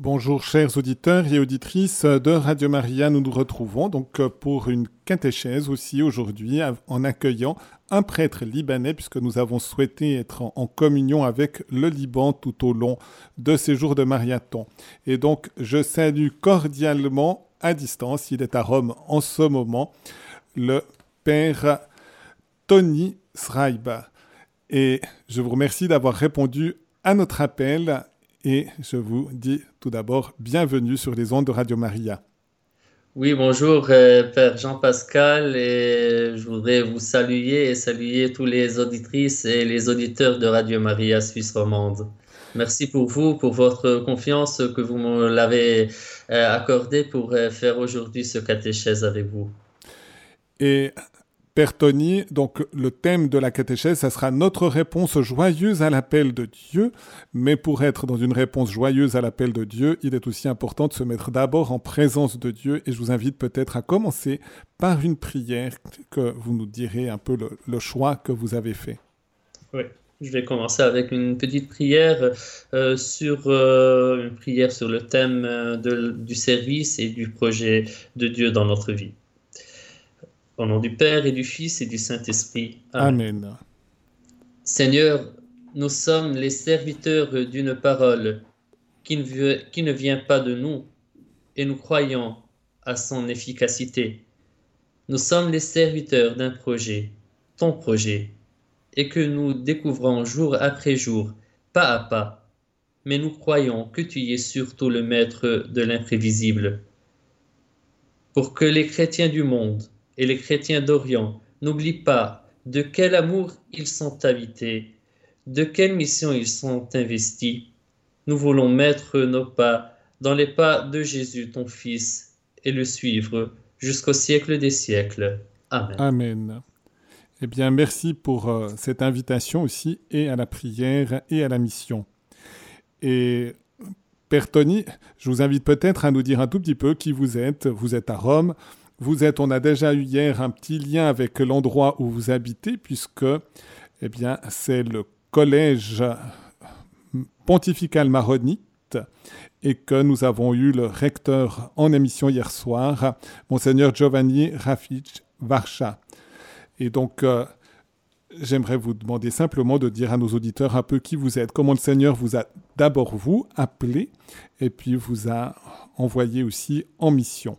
Bonjour chers auditeurs et auditrices de Radio Maria, nous nous retrouvons donc pour une catéchèse aussi aujourd'hui en accueillant un prêtre libanais puisque nous avons souhaité être en, communion avec le Liban tout au long de ces jours de Mariathon. Et donc je salue cordialement à distance, il est à Rome en ce moment, le père Tony Sraiba. Et je vous remercie d'avoir répondu à notre appel et je vous dis tout d'abord bienvenue sur les ondes de Radio Maria. Oui, bonjour euh, Père Jean-Pascal et je voudrais vous saluer et saluer tous les auditrices et les auditeurs de Radio Maria Suisse romande. Merci pour vous, pour votre confiance que vous me l'avez euh, accordée pour euh, faire aujourd'hui ce catéchèse avec vous. Et Père Tony, donc le thème de la catéchèse, ça sera notre réponse joyeuse à l'appel de Dieu. Mais pour être dans une réponse joyeuse à l'appel de Dieu, il est aussi important de se mettre d'abord en présence de Dieu. Et je vous invite peut-être à commencer par une prière que vous nous direz un peu le, choix que vous avez fait. Oui. Je vais commencer avec une petite prière euh, sur euh, une prière sur le thème euh, du service et du projet de Dieu dans notre vie. Au nom du Père et du Fils et du Saint-Esprit. Amen. Seigneur, nous sommes les serviteurs d'une parole qui ne, qui ne vient pas de nous et nous croyons à son efficacité. Nous sommes les serviteurs d'un projet, ton projet, et que nous découvrons jour après jour, pas à pas, mais nous croyons que tu es surtout le maître de l'imprévisible. Pour que les chrétiens du monde et les chrétiens d'Orient n'oublient pas de quel amour ils sont habités, de quelle mission ils sont investis. Nous voulons mettre nos pas dans les pas de Jésus, ton Fils, et le suivre jusqu'au siècle des siècles. Amen. Amen. Eh bien, merci pour euh, cette invitation aussi, et à la prière, et à la mission. Et Père Tony, je vous invite peut-être à nous dire un tout petit peu qui vous êtes. Vous êtes à Rome, vous êtes, on a déjà eu hier un petit lien avec l'endroit où vous habitez, puisque eh bien, c'est le collège pontifical maronite et que nous avons eu le recteur en émission hier soir, Monseigneur Giovanni Rafic Varsha. Et donc, euh, j'aimerais vous demander simplement de dire à nos auditeurs un peu qui vous êtes, comment le Seigneur vous a d'abord vous appelé et puis vous a envoyé aussi en mission.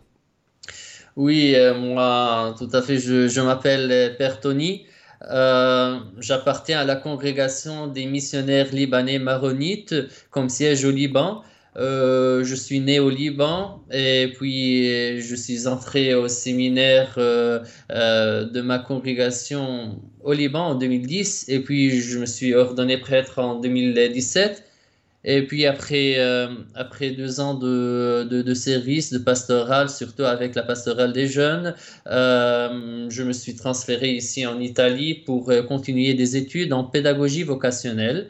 Oui, euh, moi, tout à fait, je, m'appelle Père Tony. Euh, j'appartiens à la congrégation des missionnaires libanais maronites comme siège au Liban. Euh, je suis né au Liban et puis je suis entré au séminaire de ma congrégation au Liban en 2010 et puis je me suis ordonné prêtre en 2017. Et puis après, euh, après deux ans de, de, service, de pastoral, surtout avec la pastorale des jeunes, euh, je me suis transféré ici en Italie pour euh, continuer des études en pédagogie vocationnelle.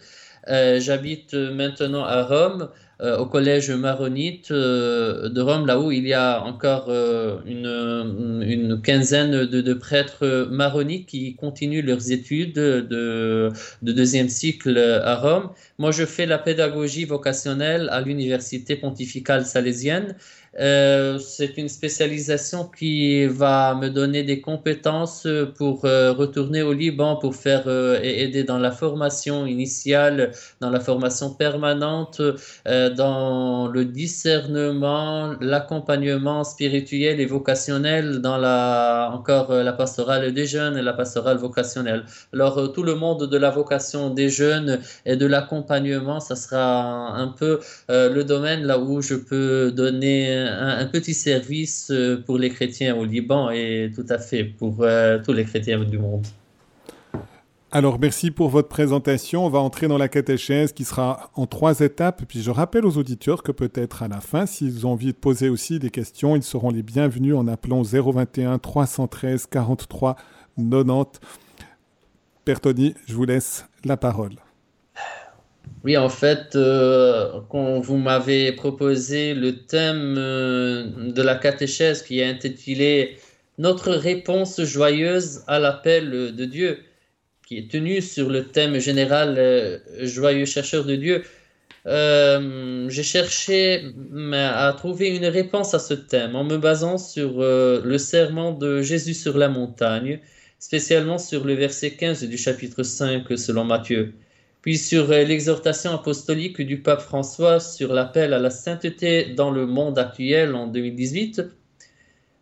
J'habite maintenant à Rome au collège maronite euh, de Rome, là où il y a encore euh, une, quinzaine de, prêtres maronites qui continuent leurs études de, de deuxième cycle à Rome. Moi, je fais la pédagogie vocationnelle à l'université pontificale salésienne. Euh, c'est une spécialisation qui va me donner des compétences pour euh, retourner au Liban pour faire euh, aider dans la formation initiale, dans la formation permanente, dans le discernement, l'accompagnement spirituel et vocationnel dans la encore la pastorale des jeunes et la pastorale vocationnelle. Alors tout le monde de la vocation des jeunes et de l'accompagnement, ça sera un peu le domaine là où je peux donner un, petit service euh, pour les chrétiens au Liban et tout à fait pour euh, tous les chrétiens du monde. Alors merci pour votre présentation. On va entrer dans la catéchèse qui sera en trois étapes. Puis je rappelle aux auditeurs que peut-être à la fin, s'ils ont envie de poser aussi des questions, ils seront les bienvenus en appelant 021 313 43 90. Père Tony, je vous laisse la parole. Oui, en fait, euh, quand vous m'avez proposé le thème euh, de la catéchèse qui est intitulé Notre réponse joyeuse à l'appel de Dieu, qui est tenu sur le thème général euh, Joyeux chercheur de Dieu, euh, j'ai cherché à trouver une réponse à ce thème en me basant sur euh, le serment de Jésus sur la montagne, spécialement sur le verset 15 du chapitre 5 selon Matthieu, puis sur l'exhortation apostolique du pape François sur l'appel à la sainteté dans le monde actuel en 2018.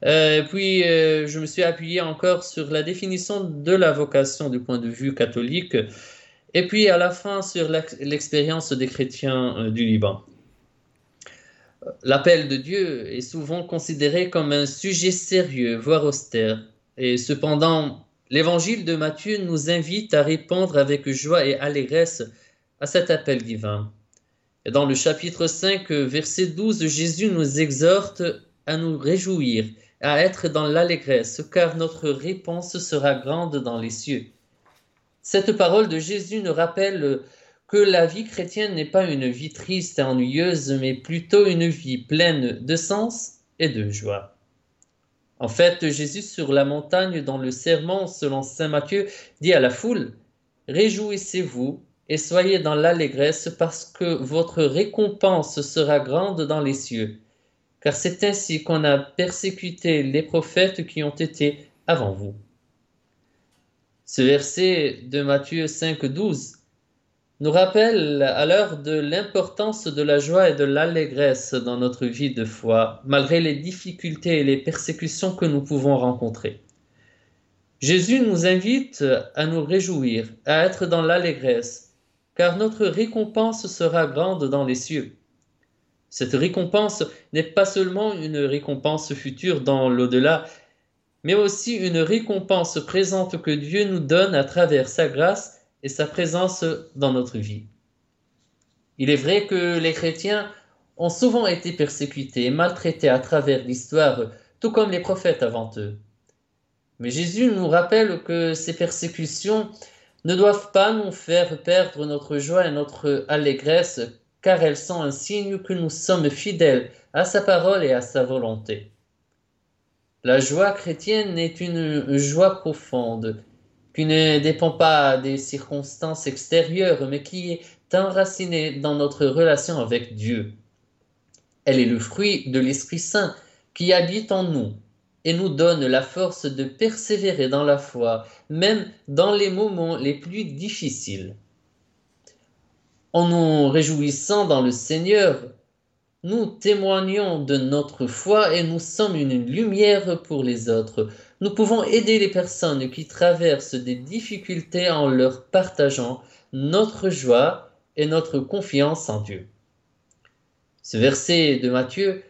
Puis je me suis appuyé encore sur la définition de la vocation du point de vue catholique et puis à la fin sur l'expérience des chrétiens euh, du Liban. L'appel de Dieu est souvent considéré comme un sujet sérieux, voire austère. Et cependant, l'évangile de Matthieu nous invite à répondre avec joie et allégresse à cet appel divin. Et dans le chapitre 5, verset 12, Jésus nous exhorte à nous réjouir, à être dans l'allégresse, car notre réponse sera grande dans les cieux. Cette parole de Jésus nous rappelle que la vie chrétienne n'est pas une vie triste et ennuyeuse, mais plutôt une vie pleine de sens et de joie. En fait, Jésus sur la montagne dans le serment selon Saint Matthieu dit à la foule, Réjouissez-vous et soyez dans l'allégresse parce que votre récompense sera grande dans les cieux, car c'est ainsi qu'on a persécuté les prophètes qui ont été avant vous. Ce verset de Matthieu 5, 12 nous rappelle alors de l'importance de la joie et de l'allégresse dans notre vie de foi, malgré les difficultés et les persécutions que nous pouvons rencontrer. Jésus nous invite à nous réjouir, à être dans l'allégresse, car notre récompense sera grande dans les cieux. Cette récompense n'est pas seulement une récompense future dans l'au-delà, mais aussi une récompense présente que Dieu nous donne à travers sa grâce et sa présence dans notre vie. Il est vrai que les chrétiens ont souvent été persécutés et maltraités à travers l'histoire, tout comme les prophètes avant eux. Mais Jésus nous rappelle que ces persécutions ne doivent pas nous faire perdre notre joie et notre allégresse, car elles sont un signe que nous sommes fidèles à sa parole et à sa volonté. La joie chrétienne est une joie profonde, qui ne dépend pas des circonstances extérieures, mais qui est enracinée dans notre relation avec Dieu. Elle est le fruit de l'Esprit Saint qui habite en nous et nous donne la force de persévérer dans la foi, même dans les moments les plus difficiles. En nous réjouissant dans le Seigneur, nous témoignons de notre foi et nous sommes une lumière pour les autres. Nous pouvons aider les personnes qui traversent des difficultés en leur partageant notre joie et notre confiance en Dieu. Ce verset de Matthieu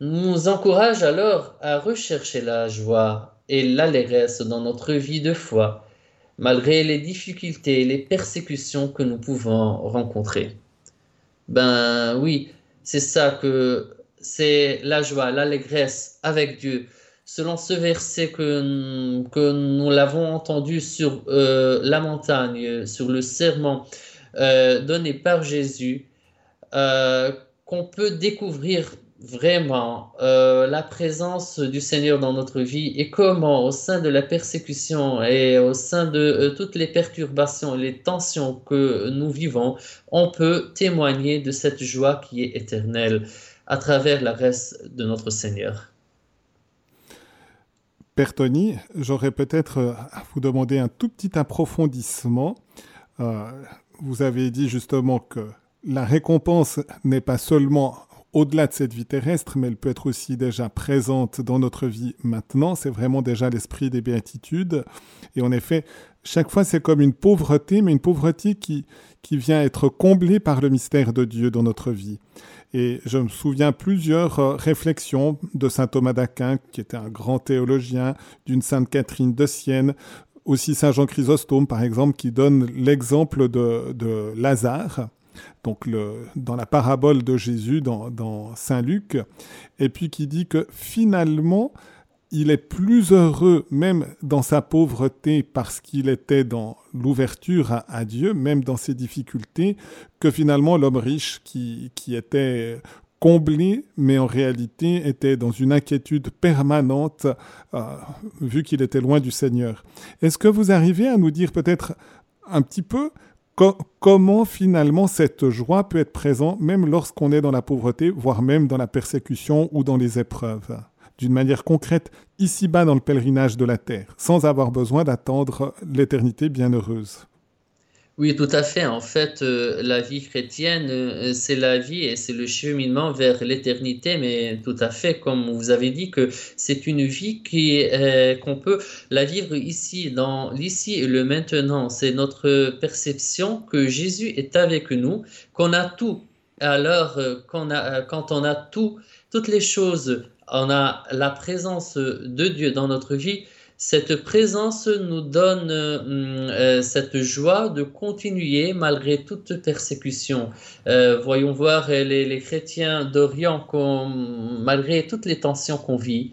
nous encourage alors à rechercher la joie et l'allégresse dans notre vie de foi, malgré les difficultés et les persécutions que nous pouvons rencontrer. Ben oui, c'est ça que c'est la joie, l'allégresse avec Dieu. Selon ce verset que, que nous l'avons entendu sur euh, la montagne, sur le serment euh, donné par Jésus, euh, qu'on peut découvrir vraiment euh, la présence du Seigneur dans notre vie et comment au sein de la persécution et au sein de euh, toutes les perturbations et les tensions que nous vivons, on peut témoigner de cette joie qui est éternelle à travers la reste de notre Seigneur. Père Tony, j'aurais peut-être euh, à vous demander un tout petit approfondissement. vous avez dit justement que la récompense n'est pas seulement au-delà de cette vie terrestre, mais elle peut être aussi déjà présente dans notre vie maintenant. C'est vraiment déjà l'esprit des béatitudes. Et en effet, chaque fois, c'est comme une pauvreté, mais une pauvreté qui, qui vient être comblée par le mystère de Dieu dans notre vie. Et je me souviens plusieurs euh, réflexions de saint Thomas d'Aquin, qui était un grand théologien, d'une sainte Catherine de Sienne, aussi saint Jean Chrysostome, par exemple, qui donne l'exemple de, de Lazare, donc dans la parabole de Jésus dans, Saint Luc, et puis qui dit que finalement, il est plus heureux même dans sa pauvreté parce qu'il était dans l'ouverture à, Dieu, même dans ses difficultés, que finalement l'homme riche qui, était comblé, mais en réalité était dans une inquiétude permanente, euh, vu qu'il était loin du Seigneur. Est-ce que vous arrivez à nous dire peut-être un petit peu comment finalement cette joie peut être présente même lorsqu'on est dans la pauvreté, voire même dans la persécution ou dans les épreuves, d'une manière concrète, ici-bas dans le pèlerinage de la terre, sans avoir besoin d'attendre l'éternité bienheureuse. Oui, tout à fait. En fait, euh, la vie chrétienne, euh, c'est la vie et c'est le cheminement vers l'éternité, mais tout à fait, comme vous avez dit, que c'est une vie qui euh, qu'on peut la vivre ici, dans l'ici et le maintenant. C'est notre perception que Jésus est avec nous, qu'on a tout. Alors, quand on a tout, toutes les choses, on a la présence de Dieu dans notre vie cette présence nous donne euh, euh, cette joie de continuer malgré toute persécution. Euh, voyons voir les, chrétiens d'Orient, malgré toutes les tensions qu'on vit,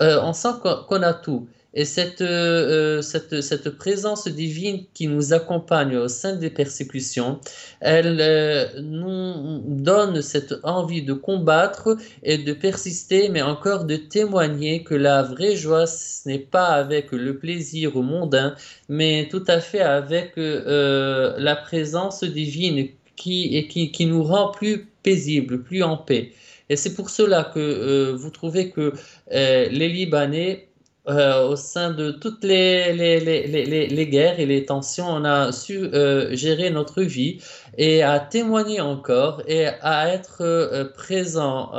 on sent qu'on a tout. Et cette, euh, cette, cette, présence divine qui nous accompagne au sein des persécutions, elle euh, nous donne cette envie de combattre et de persister, mais encore de témoigner que la vraie joie, ce n'est pas avec le plaisir mondain, mais tout à fait avec euh, la présence divine qui, qui, qui nous rend plus paisibles, plus en paix. Et c'est pour cela que vous trouvez que les Libanais euh, au sein de toutes les, les, les, les, guerres et les tensions, on a su euh, gérer notre vie et à témoigner encore et à être euh, présent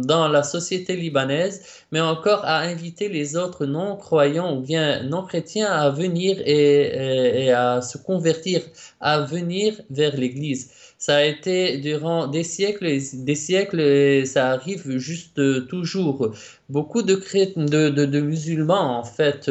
dans la société libanaise, mais encore à inviter les autres non-croyants ou bien non-chrétiens à venir et, et, à se convertir, à venir vers l'Église. Ça a été durant des siècles et des siècles ça arrive juste toujours beaucoup de, musulmans, en fait,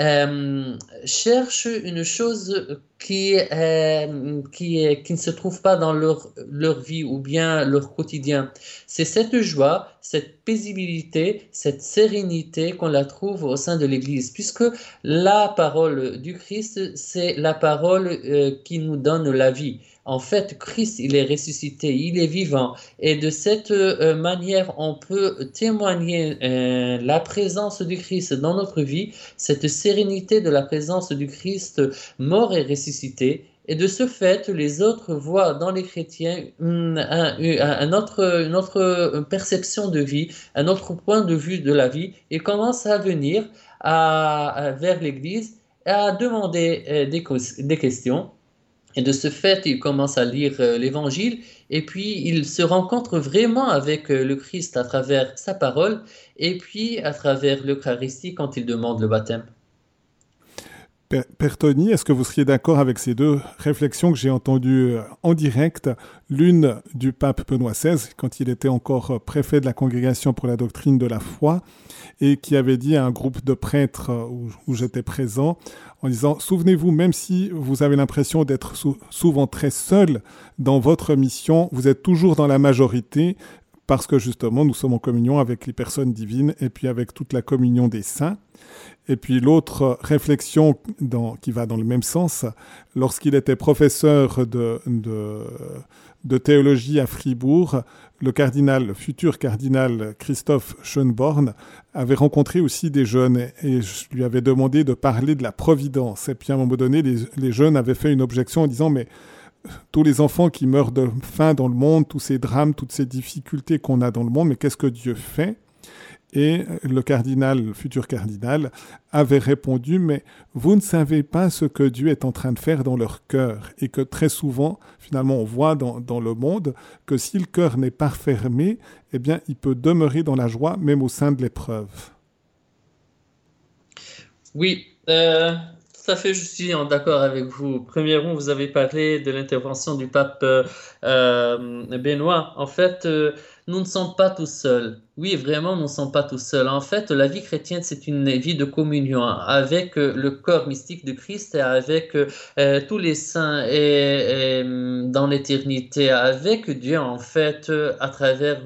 euh, cherchent une chose qui, euh, qui ne se trouve pas dans leur, leur vie ou bien leur quotidien. C'est cette joie, cette paisibilité, cette sérénité qu'on la trouve au sein de l'Église, puisque la parole du Christ, c'est la parole euh, qui nous donne la vie. En fait, Christ, il est ressuscité, il est vivant. Et de cette euh, manière, on peut témoigner euh, la présence du Christ dans notre vie, cette sérénité de la présence du Christ mort et ressuscité. Et de ce fait, les autres voient dans les chrétiens autre, une autre perception de vie, un autre point de vue de la vie, et commencent à venir vers l'Église et à demander euh, des questions. Et de ce fait, il commence à lire euh, l'Évangile et puis il se rencontre vraiment avec euh, le Christ à travers sa parole et puis à travers l'Eucharistie quand il demande le baptême. Père Tony, est-ce que vous seriez d'accord avec ces deux réflexions que j'ai entendues euh, en direct? L'une du pape Benoît XVI, quand il était encore préfet de la Congrégation pour la doctrine de la foi, et qui avait dit à un groupe de prêtres où j'étais présent, en disant, souvenez-vous, même si vous avez l'impression d'être souvent très seul dans votre mission, vous êtes toujours dans la majorité parce que justement, nous sommes en communion avec les personnes divines et puis avec toute la communion des saints. Et puis l'autre réflexion qui va dans le même sens, lorsqu'il était professeur de, théologie à Fribourg, le cardinal, futur cardinal Christophe Schönborn avait rencontré aussi des jeunes et, je lui avais demandé de parler de la providence. Et puis à un moment donné, les jeunes avaient fait une objection en disant mais tous les enfants qui meurent de faim dans le monde, tous ces drames, toutes ces difficultés qu'on a dans le monde, mais qu'est-ce que Dieu fait? Et le cardinal, le futur cardinal, avait répondu, mais vous ne savez pas ce que Dieu est en train de faire dans leur cœur. Et que très souvent, finalement, on voit dans, dans le monde que si le cœur n'est pas fermé, eh bien, il peut demeurer dans la joie, même au sein de l'épreuve. Oui, euh, tout fait, je suis d'accord avec vous. Premièrement, vous avez parlé de l'intervention du pape euh, euh, Benoît. En fait, nous ne sommes pas tous seuls. Oui, vraiment, nous ne sommes pas tous seuls. En fait, la vie chrétienne, c'est une vie de communion avec euh, le corps mystique de Christ et avec euh, euh, tous les saints et, dans l'éternité, avec Dieu, en fait, à travers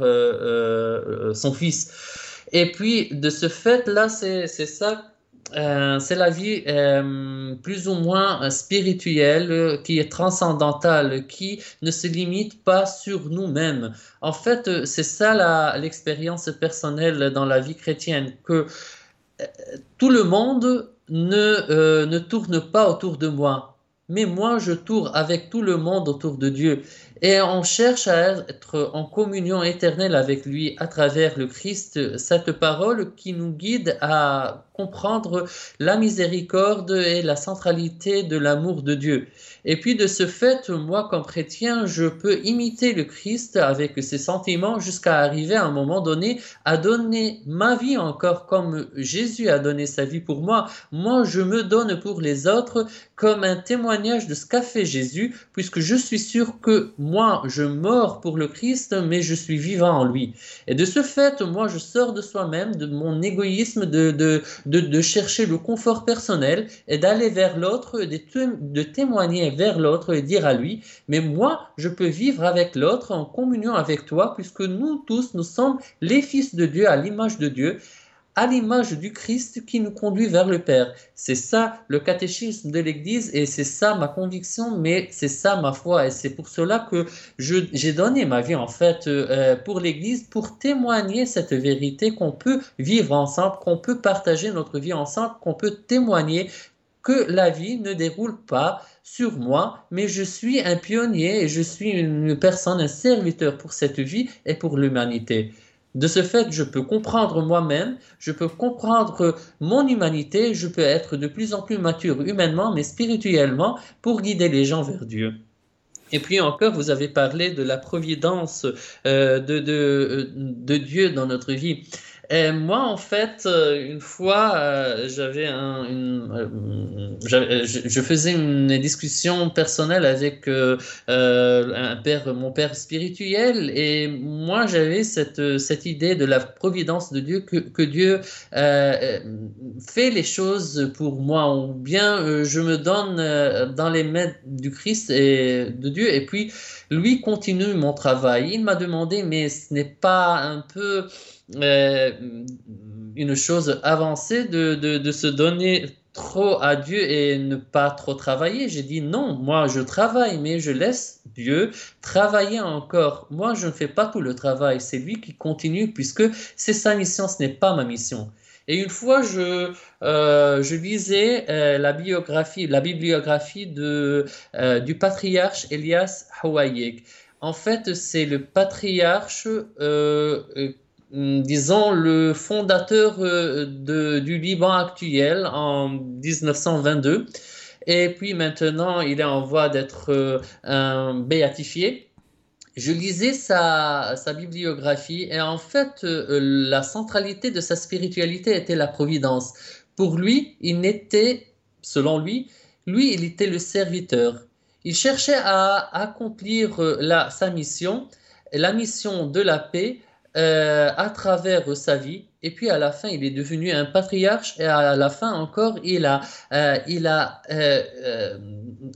son Fils. Et puis, de ce fait-là, c'est ça euh, c'est la vie euh, plus ou moins spirituelle, euh, qui est transcendantale, qui ne se limite pas sur nous-mêmes. En fait, c'est ça l'expérience personnelle dans la vie chrétienne, que tout le monde ne, ne tourne pas autour de moi, mais moi je tourne avec tout le monde autour de Dieu. Et on cherche à être en communion éternelle avec lui à travers le Christ, cette parole qui nous guide à comprendre la miséricorde et la centralité de l'amour de Dieu. Et puis de ce fait, moi comme chrétien, je peux imiter le Christ avec ses sentiments jusqu'à arriver à un moment donné à donner ma vie encore comme Jésus a donné sa vie pour moi. Moi, je me donne pour les autres comme un témoignage de ce qu'a fait Jésus, puisque je suis sûr que moi, je mors pour le Christ, mais je suis vivant en lui. Et de ce fait, moi, je sors de soi-même, de mon égoïsme, de, de, de, chercher le confort personnel et d'aller vers l'autre, de, de témoigner vers l'autre et dire à lui, mais moi, je peux vivre avec l'autre en communion avec toi, puisque nous tous, nous sommes les fils de Dieu à l'image de Dieu à l'image du Christ qui nous conduit vers le Père. C'est ça le catéchisme de l'Église et c'est ça ma conviction, mais c'est ça ma foi et c'est pour cela que j'ai donné ma vie en fait euh, pour l'Église pour témoigner cette vérité qu'on peut vivre ensemble, qu'on peut partager notre vie ensemble, qu'on peut témoigner que la vie ne déroule pas sur moi, mais je suis un pionnier et je suis une personne, un serviteur pour cette vie et pour l'humanité. De ce fait, je peux comprendre moi-même, je peux comprendre mon humanité, je peux être de plus en plus mature humainement, mais spirituellement, pour guider les gens vers Dieu. Et puis encore, vous avez parlé de la providence euh, de, de, Dieu dans notre vie. Et moi, en fait, euh, une fois, euh, j'avais un, une, euh, je, faisais une discussion personnelle avec un père, mon père spirituel, et moi, j'avais cette, cette idée de la providence de Dieu, que, Dieu fait les choses pour moi, ou bien je me donne dans les mains du Christ et de Dieu, et puis lui continue mon travail. Il m'a demandé, mais ce n'est pas un peu une chose avancée de, de, se donner trop à Dieu et ne pas trop travailler. J'ai dit non, moi je travaille, mais je laisse Dieu travailler encore. Moi je ne fais pas tout le travail, c'est lui qui continue puisque c'est sa mission, ce n'est pas ma mission. Et une fois, je, euh, je lisais euh, la biographie, la bibliographie de, du patriarche Elias Hawayek. En fait, c'est le patriarche disons, le fondateur euh, du Liban actuel en 1922. Et puis maintenant, il est en voie d'être euh, béatifié. Je lisais sa, bibliographie et en fait, euh, la centralité de sa spiritualité était la providence. Pour lui, il n'était, selon lui, lui, il était le serviteur. Il cherchait à accomplir sa mission, la mission de la paix, euh, à travers sa vie. Et puis à la fin, il est devenu un patriarche. Et à la fin encore, il a, euh, il a, euh,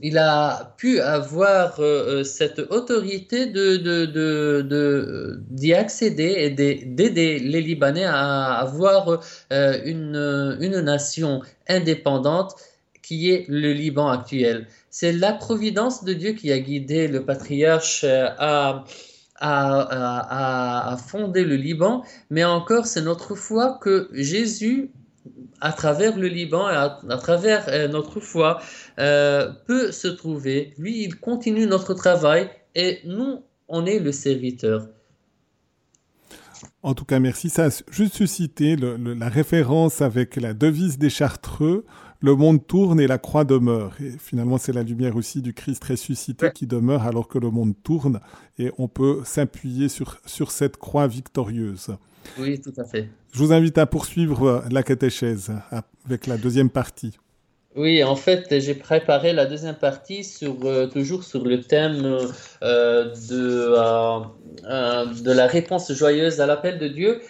il a pu avoir cette autorité de, de, de, d'y accéder et d'aider les Libanais à avoir une, une nation indépendante qui est le Liban actuel. C'est la providence de Dieu qui a guidé le patriarche à à, fonder le Liban, mais encore c'est notre foi que Jésus, à travers le Liban et à, travers euh, notre foi, euh, peut se trouver. Lui, il continue notre travail et nous, on est le serviteur. En tout cas, merci. Ça a juste suscité la référence avec la devise des Chartreux le monde tourne et la croix demeure. Et finalement, c'est la lumière aussi du Christ ressuscité qui demeure alors que le monde tourne. Et on peut s'appuyer sur, sur cette croix victorieuse. Oui, tout à fait. Je vous invite à poursuivre la catéchèse avec la deuxième partie. Oui, en fait, j'ai préparé la deuxième partie sur, euh, toujours sur le thème euh, de, euh, de la réponse joyeuse à l'appel de Dieu.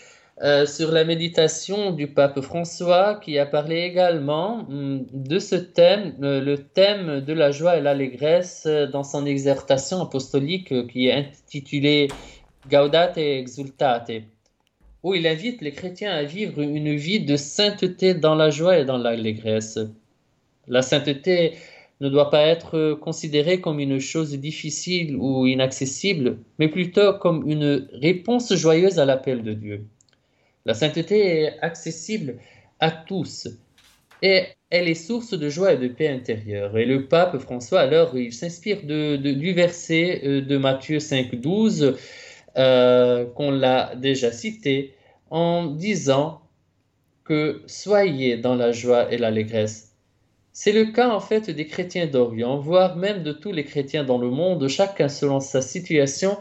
Euh, sur la méditation du pape François qui a parlé également hum, de ce thème, euh, le thème de la joie et l'allégresse euh, dans son exhortation apostolique qui est intitulée Gaudate exultate, où il invite les chrétiens à vivre une vie de sainteté dans la joie et dans l'allégresse. La sainteté ne doit pas être considérée comme une chose difficile ou inaccessible, mais plutôt comme une réponse joyeuse à l'appel de Dieu. La sainteté est accessible à tous et elle est source de joie et de paix intérieure. Et le pape François, alors, il s'inspire du verset euh, de Matthieu 5, 12, euh, qu'on l'a déjà cité, en disant que soyez dans la joie et l'allégresse. C'est le cas en fait des chrétiens d'Orient, voire même de tous les chrétiens dans le monde, chacun selon sa situation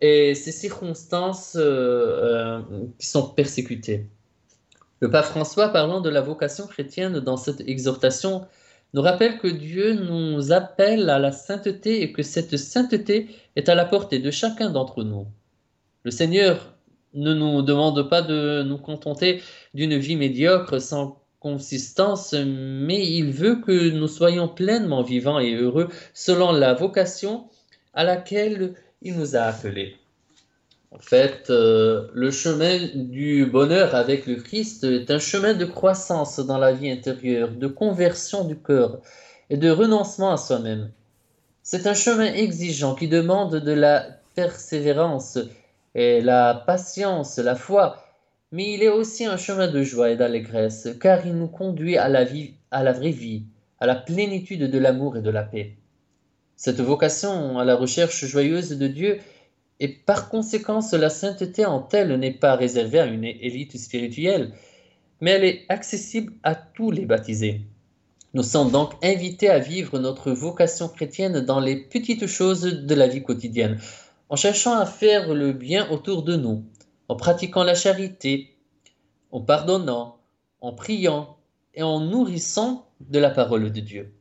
et ses circonstances euh, qui sont persécutées. Le pape François, parlant de la vocation chrétienne dans cette exhortation, nous rappelle que Dieu nous appelle à la sainteté et que cette sainteté est à la portée de chacun d'entre nous. Le Seigneur ne nous demande pas de nous contenter d'une vie médiocre sans consistance, mais il veut que nous soyons pleinement vivants et heureux selon la vocation à laquelle il nous a appelés. En fait, euh, le chemin du bonheur avec le Christ est un chemin de croissance dans la vie intérieure, de conversion du cœur et de renoncement à soi-même. C'est un chemin exigeant qui demande de la persévérance et la patience, la foi, mais il est aussi un chemin de joie et d'allégresse, car il nous conduit à la vie, à la vraie vie, à la plénitude de l'amour et de la paix. Cette vocation à la recherche joyeuse de Dieu et par conséquent, la sainteté en telle n'est pas réservée à une élite spirituelle, mais elle est accessible à tous les baptisés. Nous sommes donc invités à vivre notre vocation chrétienne dans les petites choses de la vie quotidienne, en cherchant à faire le bien autour de nous, en pratiquant la charité, en pardonnant, en priant et en nourrissant de la parole de Dieu.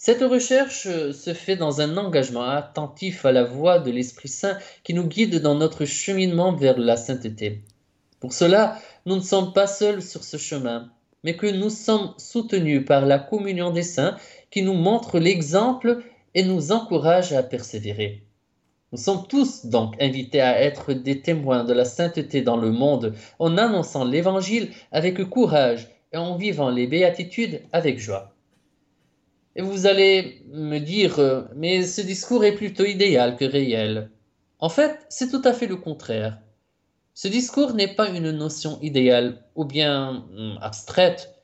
Cette recherche euh, se fait dans un engagement attentif à la voix de l'Esprit Saint qui nous guide dans notre cheminement vers la sainteté. Pour cela, nous ne sommes pas seuls sur ce chemin, mais que nous sommes soutenus par la communion des saints qui nous montre l'exemple et nous encourage à persévérer. Nous sommes tous donc invités à être des témoins de la sainteté dans le monde en annonçant l'Évangile avec courage et en vivant les béatitudes avec joie. Et vous allez me dire, euh, mais ce discours est plutôt idéal que réel. En fait, c'est tout à fait le contraire. Ce discours n'est pas une notion idéale ou bien hmm, abstraite,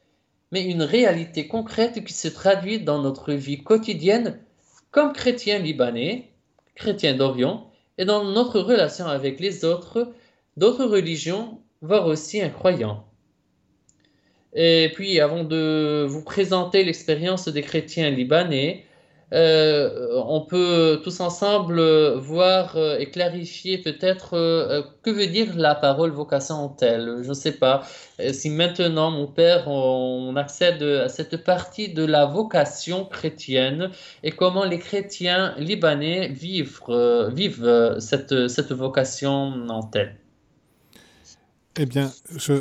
mais une réalité concrète qui se traduit dans notre vie quotidienne comme chrétiens libanais, chrétiens d'Orient, et dans notre relation avec les autres, d'autres religions, voire aussi incroyants. Et puis, avant de vous présenter l'expérience des chrétiens libanais, euh, on peut tous ensemble voir euh, et clarifier peut-être euh, que veut dire la parole vocation en telle. Je ne sais pas si maintenant, mon père, on accède à cette partie de la vocation chrétienne et comment les chrétiens libanais vivent, vivent cette, cette vocation en telle. Eh bien,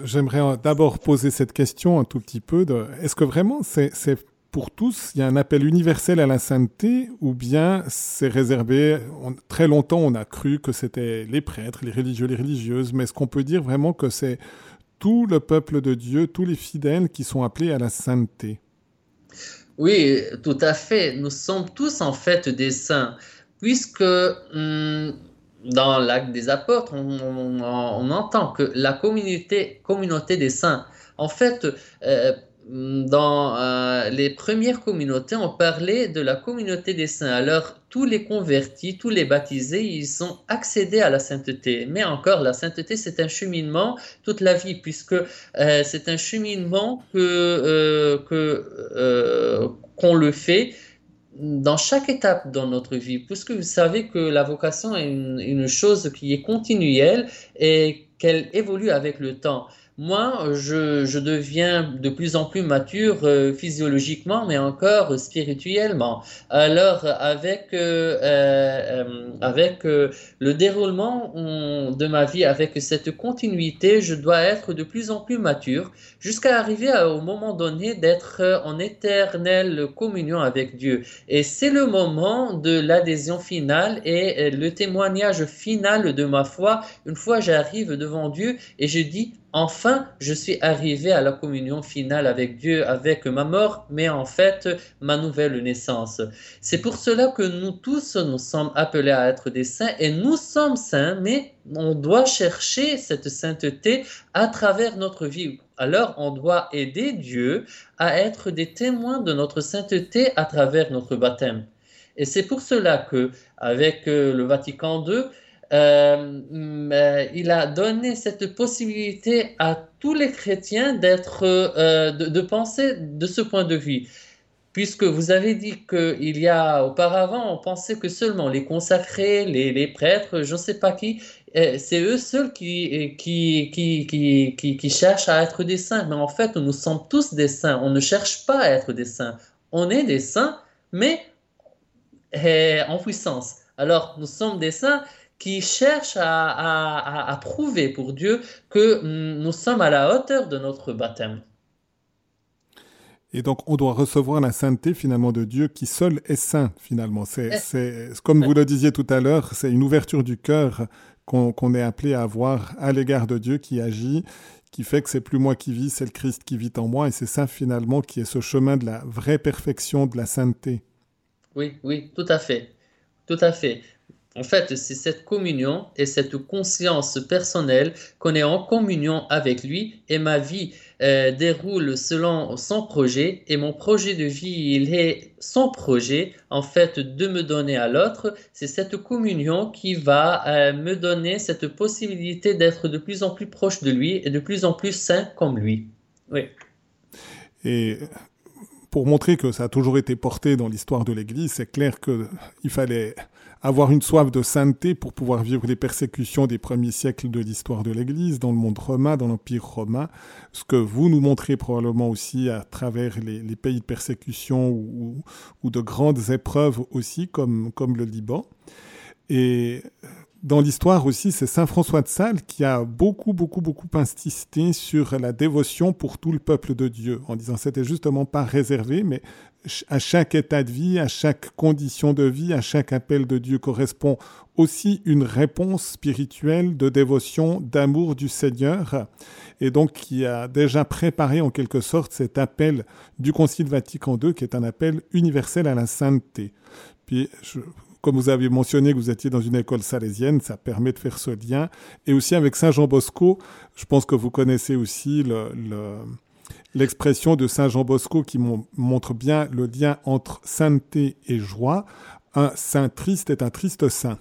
j'aimerais d'abord poser cette question un tout petit peu. Est-ce que vraiment c'est pour tous, il y a un appel universel à la sainteté ou bien c'est réservé, très longtemps on a cru que c'était les prêtres, les religieux, les religieuses, mais est-ce qu'on peut dire vraiment que c'est tout le peuple de Dieu, tous les fidèles qui sont appelés à la sainteté? Oui, tout à fait. Nous sommes tous en fait des saints, puisque... Hum, dans l'acte des apôtres, on, entend que la communauté, communauté des saints, en fait, euh, dans euh, les premières communautés, on parlait de la communauté des saints. Alors, tous les convertis, tous les baptisés, ils sont accédés à la sainteté. Mais encore, la sainteté, c'est un cheminement toute la vie, puisque euh, c'est un cheminement que qu'on le fait dans chaque étape dans notre vie, puisque vous savez que la vocation est une, chose qui est continuelle et qu'elle évolue avec le temps moi, je, deviens de plus en plus mature euh, physiologiquement, mais encore spirituellement. Alors, avec, euh, euh, avec le déroulement de ma vie, avec cette continuité, je dois être de plus en plus mature jusqu'à arriver au moment donné d'être en éternelle communion avec Dieu. Et c'est le moment de l'adhésion finale et le témoignage final de ma foi. Une fois j'arrive devant Dieu et je dis, enfin, je suis arrivé à la communion finale avec Dieu, avec ma mort, mais en fait, ma nouvelle naissance. C'est pour cela que nous tous, nous sommes appelés à être des saints et nous sommes saints, mais on doit chercher cette sainteté à travers notre vie. Alors, on doit aider Dieu à être des témoins de notre sainteté à travers notre baptême. Et c'est pour cela que, avec euh, le Vatican II, euh, euh, il a donné cette possibilité à tous les chrétiens d'être, de, penser de ce point de vue. Puisque vous avez dit qu'il y a auparavant, on pensait que seulement les consacrés, les, les prêtres, je ne sais pas qui, c'est eux seuls qui, qui, qui, qui, qui cherchent à être des saints. Mais en fait, nous sommes tous des saints. On ne cherche pas à être des saints. On est des saints, mais en puissance. Alors, nous sommes des saints qui cherchent à, à, à, prouver pour Dieu que nous sommes à la hauteur de notre baptême. Et donc, on doit recevoir la sainteté finalement de Dieu qui seul est saint finalement. C'est, c'est comme vous le disiez tout à l'heure, c'est une ouverture du cœur qu'on est appelé à avoir à l'égard de Dieu qui agit, qui fait que c'est plus moi qui vis, c'est le Christ qui vit en moi, et c'est ça finalement qui est ce chemin de la vraie perfection, de la sainteté. Oui, oui, tout à fait, tout à fait. En fait, c'est cette communion et cette conscience personnelle qu'on est en communion avec lui et ma vie euh, déroule selon son projet et mon projet de vie, il est son projet en fait de me donner à l'autre. C'est cette communion qui va euh, me donner cette possibilité d'être de plus en plus proche de lui et de plus en plus sain comme lui. Oui. Et pour montrer que ça a toujours été porté dans l'histoire de l'Église, c'est clair qu'il fallait avoir une soif de sainteté pour pouvoir vivre les persécutions des premiers siècles de l'histoire de l'Église, dans le monde romain, dans l'Empire romain, ce que vous nous montrez probablement aussi à travers les, pays de persécution ou, ou, de grandes épreuves aussi, comme, comme le Liban. Et dans l'histoire aussi, c'est Saint François de Sales qui a beaucoup, beaucoup, beaucoup insisté sur la dévotion pour tout le peuple de Dieu, en disant c'était justement pas réservé, mais à chaque état de vie, à chaque condition de vie, à chaque appel de Dieu correspond aussi une réponse spirituelle de dévotion, d'amour du Seigneur, et donc qui a déjà préparé en quelque sorte cet appel du Concile Vatican II, qui est un appel universel à la sainteté. Puis comme vous avez mentionné que vous étiez dans une école salésienne, ça permet de faire ce lien. Et aussi avec Saint Jean Bosco, je pense que vous connaissez aussi l'expression de Saint Jean Bosco qui montre bien le lien entre sainteté et joie. Un saint triste est un triste saint.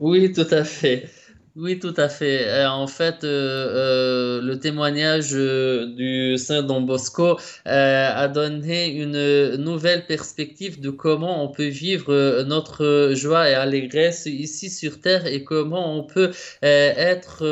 Oui, tout à fait. Oui, tout à fait. Euh, en fait, euh, euh, le témoignage du Saint Don Bosco a donné une nouvelle perspective de comment on peut vivre notre joie et allégresse ici sur Terre et comment on peut être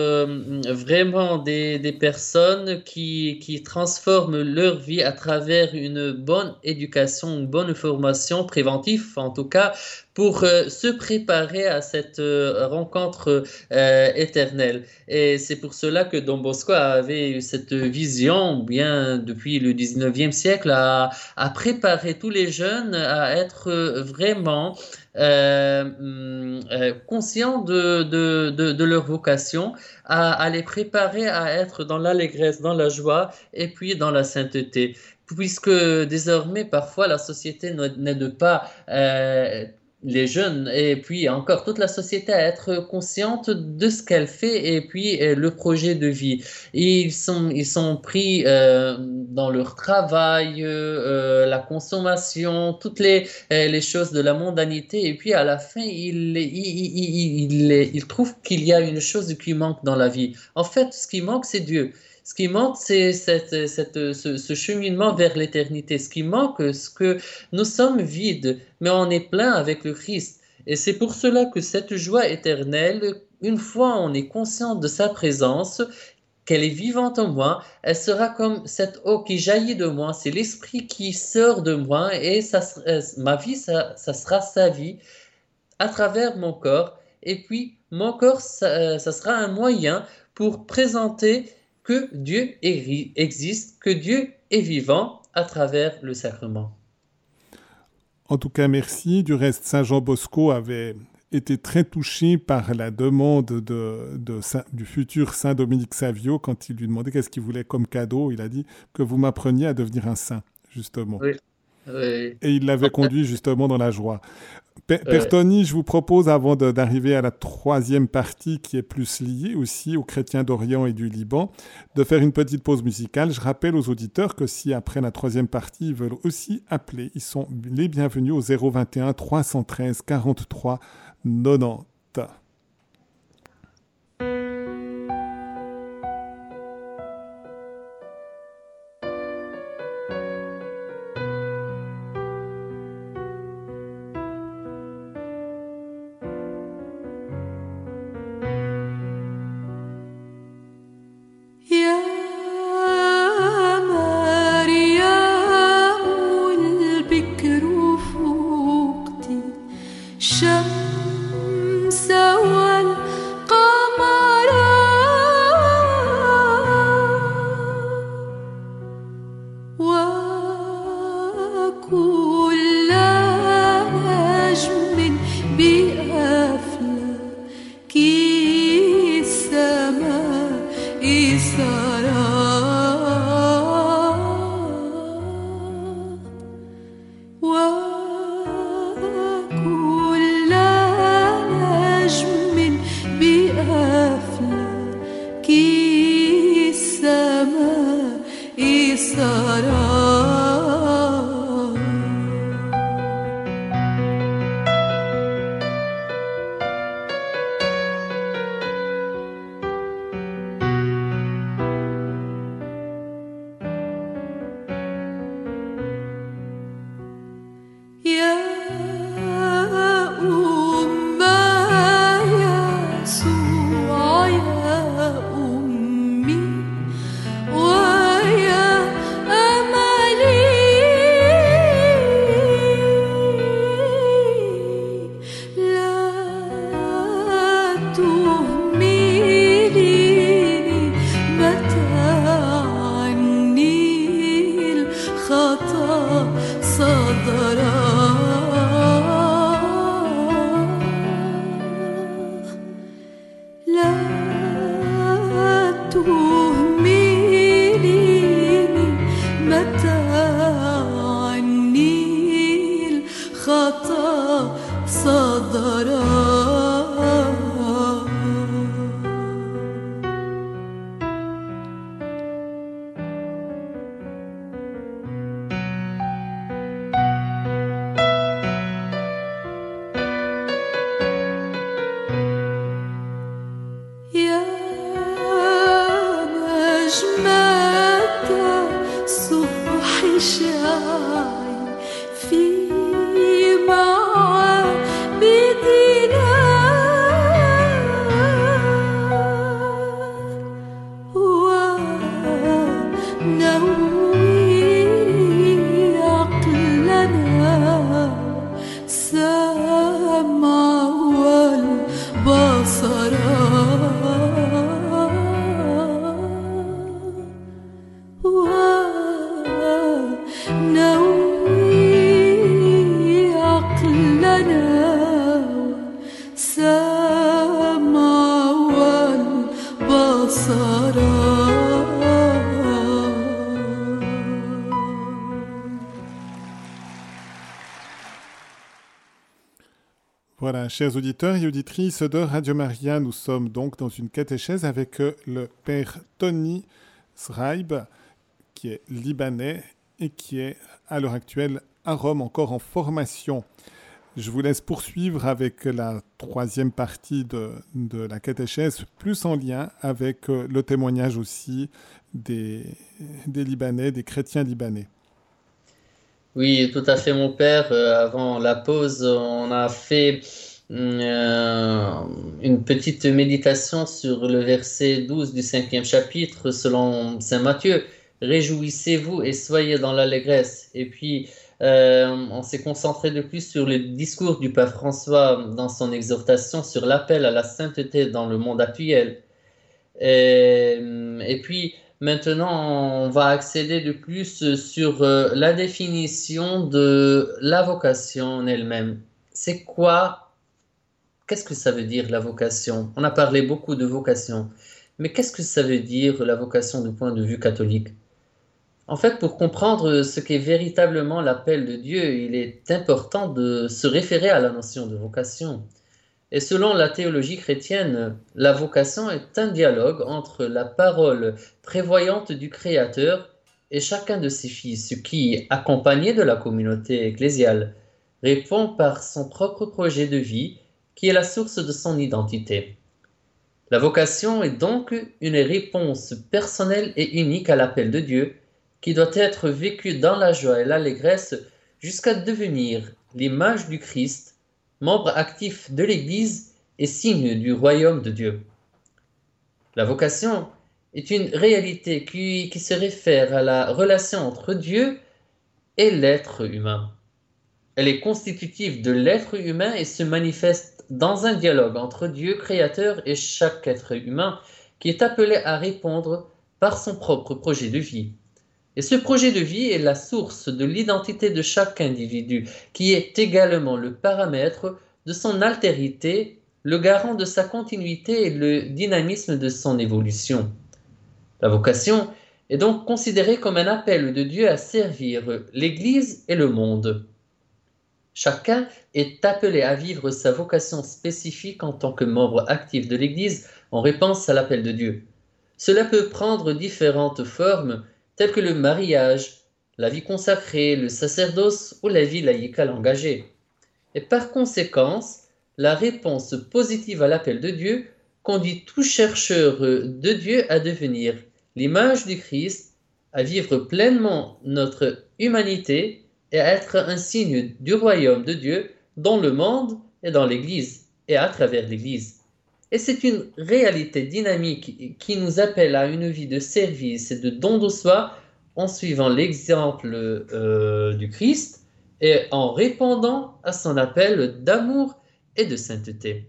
vraiment des, des personnes qui, qui transforment leur vie à travers une bonne éducation, une bonne formation préventive, en tout cas, pour euh, se préparer à cette euh, rencontre euh, éternelle. Et c'est pour cela que Don Bosco avait eu cette vision, bien depuis le 19e siècle, à, préparer tous les jeunes à être vraiment euh, conscients de, de, de, leur vocation, à, les préparer à être dans l'allégresse, dans la joie et puis dans la sainteté. Puisque désormais, parfois, la société n'aide pas les jeunes et puis encore toute la société à être consciente de ce qu'elle fait et puis euh, le projet de vie. ils sont, ils sont pris euh, dans leur travail, euh, la consommation, toutes les, les choses de la mondanité et puis à la fin, ils, ils, ils, ils trouvent qu'il y a une chose qui manque dans la vie. En fait, ce qui manque, c'est Dieu. Ce qui manque, c'est cette, ce, cheminement vers l'éternité. Ce qui manque, c'est que nous sommes vides, mais on est plein avec le Christ. Et c'est pour cela que cette joie éternelle, une fois on est conscient de sa présence, qu'elle est vivante en moi, elle sera comme cette eau qui jaillit de moi, c'est l'esprit qui sort de moi et euh, ma vie, ça, sera sa vie à travers mon corps. Et puis, mon corps, ça, euh, ça sera un moyen pour présenter que Dieu existe, que Dieu est vivant à travers le sacrement. En tout cas, merci. Du reste, Saint Jean Bosco avait était très touché par la demande de, du futur saint Dominique Savio quand il lui demandait qu'est-ce qu'il voulait comme cadeau. Il a dit que vous m'appreniez à devenir un saint, justement. Et il l'avait conduit justement dans la joie. Père Tony, je vous propose, avant d'arriver à la troisième partie qui est plus liée aussi aux chrétiens d'Orient et du Liban, de faire une petite pause musicale. Je rappelle aux auditeurs que si après la troisième partie, ils veulent aussi appeler, ils sont les bienvenus au 021 313 43 90. Chers auditeurs et auditrices de Radio Maria, nous sommes donc dans une catéchèse avec euh, le père Tony Sraib, qui est libanais et qui est à l'heure actuelle à Rome, encore en formation. Je vous laisse poursuivre avec la troisième partie de, de la catéchèse, plus en lien avec euh, le témoignage aussi des, des Libanais, des chrétiens libanais. Oui, tout à fait, mon père. Euh, avant la pause, on a fait une petite méditation sur le verset 12 du cinquième chapitre selon Saint Matthieu. Réjouissez-vous et soyez dans l'allégresse. Et puis, euh, on s'est concentré de plus sur le discours du Pape François dans son exhortation sur l'appel à la sainteté dans le monde actuel. Et, et, puis, maintenant, on va accéder de plus sur euh, la définition de la vocation en elle-même. C'est quoi qu'est-ce que ça veut dire la vocation? On a parlé beaucoup de vocation, mais qu'est-ce que ça veut dire la vocation du point de vue catholique? En fait, pour comprendre ce qu'est véritablement l'appel de Dieu, il est important de se référer à la notion de vocation. Et selon la théologie chrétienne, la vocation est un dialogue entre la parole prévoyante du Créateur et chacun de ses fils, qui, accompagné de la communauté ecclésiale, répond par son propre projet de vie, qui est la source de son identité. La vocation est donc une réponse personnelle et unique à l'appel de Dieu, qui doit être vécue dans la joie et l'allégresse jusqu'à devenir l'image du Christ membre actif de l'Église et signe du royaume de Dieu. La vocation est une réalité qui, qui se réfère à la relation entre Dieu et l'être humain. Elle est constitutive de l'être humain et se manifeste dans un dialogue entre Dieu créateur et chaque être humain qui est appelé à répondre par son propre projet de vie. Et ce projet de vie est la source de l'identité de chaque individu, qui est également le paramètre de son altérité, le garant de sa continuité et le dynamisme de son évolution. La vocation est donc considérée comme un appel de Dieu à servir l'Église et le monde. Chacun est appelé à vivre sa vocation spécifique en tant que membre actif de l'Église en réponse à l'appel de Dieu. Cela peut prendre différentes formes telles que le mariage, la vie consacrée, le sacerdoce ou la vie laïcale engagée. Et par conséquence, la réponse positive à l'appel de Dieu conduit tout chercheur de Dieu à devenir l'image du Christ, à vivre pleinement notre humanité et à être un signe du royaume de Dieu dans le monde et dans l'Église et à travers l'Église. Et c'est une réalité dynamique qui nous appelle à une vie de service et de don de soi en suivant l'exemple euh, du Christ et en répondant à son appel d'amour et de sainteté.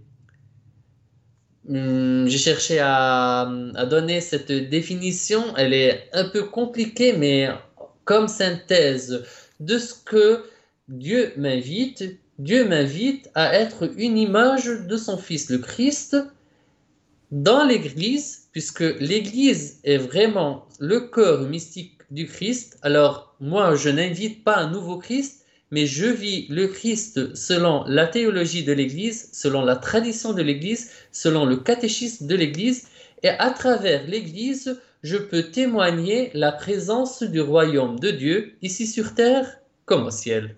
Hmm, j'ai cherché à, donner cette définition, elle est un peu compliquée, mais comme synthèse de ce que Dieu m'invite, Dieu m'invite à être une image de son Fils, le Christ, dans l'Église, puisque l'Église est vraiment le corps mystique du Christ. Alors moi, je n'invite pas un nouveau Christ, mais je vis le Christ selon la théologie de l'Église, selon la tradition de l'Église, selon le catéchisme de l'Église, et à travers l'Église, je peux témoigner la présence du royaume de Dieu ici sur terre comme au ciel.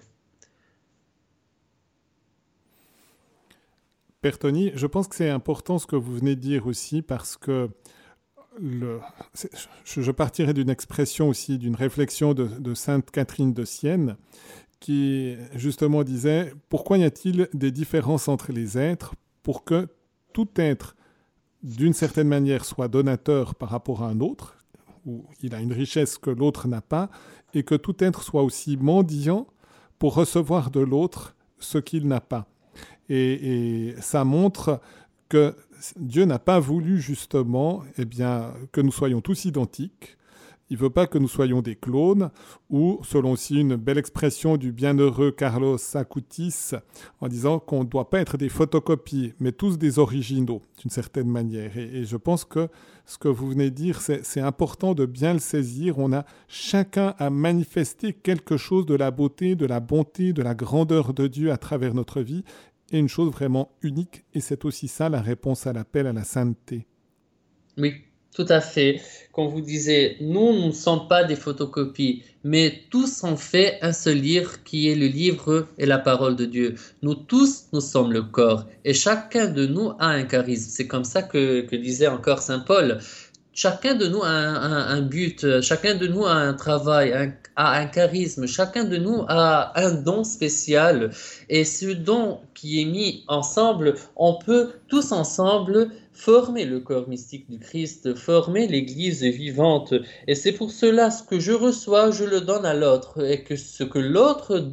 Père Tony, je pense que c'est important ce que vous venez de dire aussi parce que je partirai d'une expression aussi, d'une réflexion de, Sainte Catherine de Sienne, qui justement disait Pourquoi y a-t-il des différences entre les êtres pour que tout être, d'une certaine manière, soit donateur par rapport à un autre, où il a une richesse que l'autre n'a pas, et que tout être soit aussi mendiant pour recevoir de l'autre ce qu'il n'a pas. Et, et, ça montre que Dieu n'a pas voulu justement eh bien, que nous soyons tous identiques, il ne veut pas que nous soyons des clones, ou, selon aussi une belle expression du bienheureux Carlos Acutis, en disant qu'on ne doit pas être des photocopies, mais tous des originaux, d'une certaine manière. Et, et, je pense que ce que vous venez de dire, c'est important de bien le saisir. On a chacun à manifester quelque chose de la beauté, de la bonté, de la grandeur de Dieu à travers notre vie, et une chose vraiment unique, et c'est aussi ça la réponse à l'appel à la sainteté. Oui, tout à fait. Comme vous disiez, nous, nous ne sommes pas des photocopies, mais tous ont fait un seul livre qui est le livre et la parole de Dieu. Nous tous, nous sommes le corps et chacun de nous a un charisme. C'est comme ça que, que disait encore Saint Paul. Chacun de nous a un, un, but, chacun de nous a un travail, a un charisme, chacun de nous a un don spécial. Et ce don qui est mis ensemble, on peut tous ensemble former le corps mystique du Christ, former l'Église vivante. Et c'est pour cela ce que je reçois, je le donne à l'autre, et que ce que l'autre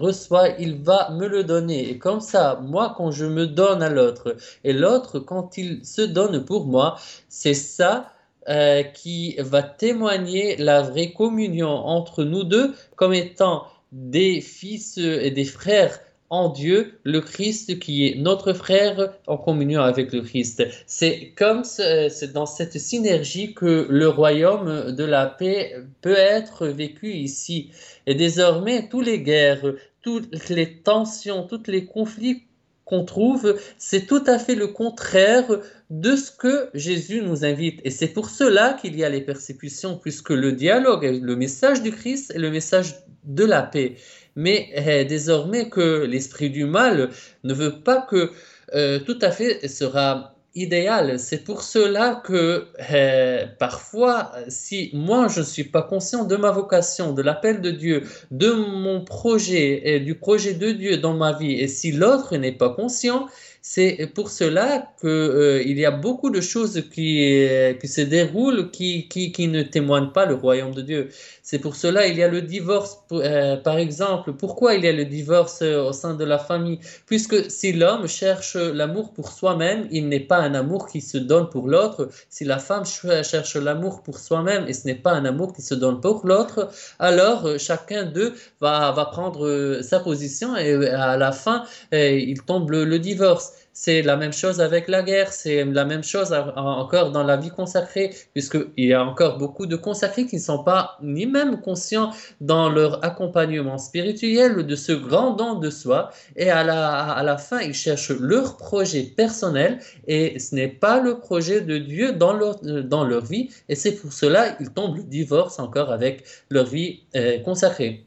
reçoit, il va me le donner. Et comme ça, moi, quand je me donne à l'autre, et l'autre, quand il se donne pour moi, c'est ça euh, qui va témoigner la vraie communion entre nous deux comme étant des fils et des frères en Dieu le Christ qui est notre frère en communion avec le Christ. C'est comme c'est dans cette synergie que le royaume de la paix peut être vécu ici. Et désormais, toutes les guerres, toutes les tensions, tous les conflits qu'on trouve, c'est tout à fait le contraire de ce que Jésus nous invite. Et c'est pour cela qu'il y a les persécutions, puisque le dialogue, le message du Christ est le message de la paix. Mais eh, désormais que l'esprit du mal ne veut pas que euh, tout à fait sera idéal. C'est pour cela que euh, parfois, si moi je ne suis pas conscient de ma vocation, de l'appel de Dieu, de mon projet et du projet de Dieu dans ma vie, et si l'autre n'est pas conscient, c'est pour cela qu'il euh, y a beaucoup de choses qui, euh, se déroulent qui, ne témoignent pas le royaume de Dieu. C'est pour cela il y a le divorce, euh, par exemple. Pourquoi il y a le divorce au sein de la famille? Puisque si l'homme cherche l'amour pour soi-même, il n'est pas un amour qui se donne pour l'autre. Si la femme cherche l'amour pour soi-même et ce n'est pas un amour qui se donne pour l'autre, alors chacun d'eux va prendre sa position et à la fin, il tombe le divorce. C'est la même chose avec la guerre, c'est la même chose encore dans la vie consacrée, puisqu'il y a encore beaucoup de consacrés qui ne sont pas ni même conscients dans leur accompagnement spirituel de ce grand don de soi, et à la, fin, ils cherchent leur projet personnel, et ce n'est pas le projet de Dieu dans leur, leur vie, et c'est pour cela qu'ils tombent le divorce encore avec leur vie euh, consacrée.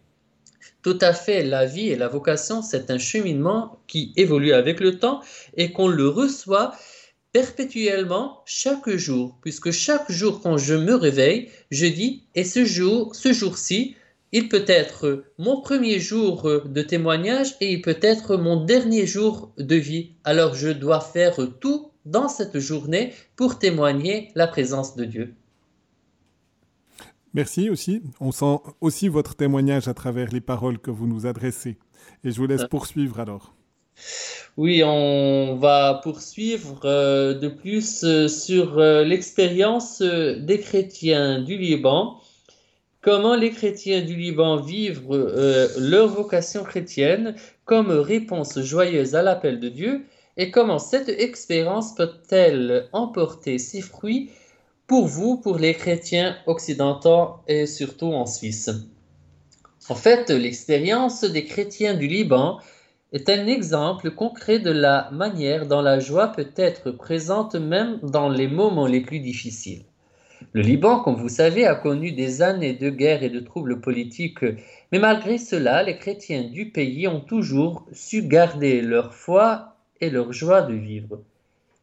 Tout à fait, la vie et la vocation, c'est un cheminement qui évolue avec le temps et qu'on le reçoit perpétuellement chaque jour, puisque chaque jour quand je me réveille, je dis, et ce jour, ce jour-ci, il peut être mon premier jour de témoignage et il peut être mon dernier jour de vie. Alors je dois faire tout dans cette journée pour témoigner la présence de Dieu. Merci aussi. On sent aussi votre témoignage à travers les paroles que vous nous adressez. Et je vous laisse poursuivre alors. Oui, on va poursuivre euh, de plus euh, sur euh, l'expérience des chrétiens du Liban. Comment les chrétiens du Liban vivent leur vocation chrétienne comme réponse joyeuse à l'appel de Dieu et comment cette expérience peut-elle emporter ses fruits pour vous, pour les chrétiens occidentaux et surtout en Suisse. En fait, l'expérience des chrétiens du Liban est un exemple concret de la manière dont la joie peut être présente même dans les moments les plus difficiles. Le Liban, comme vous savez, a connu des années de guerre et de troubles politiques, mais malgré cela, les chrétiens du pays ont toujours su garder leur foi et leur joie de vivre.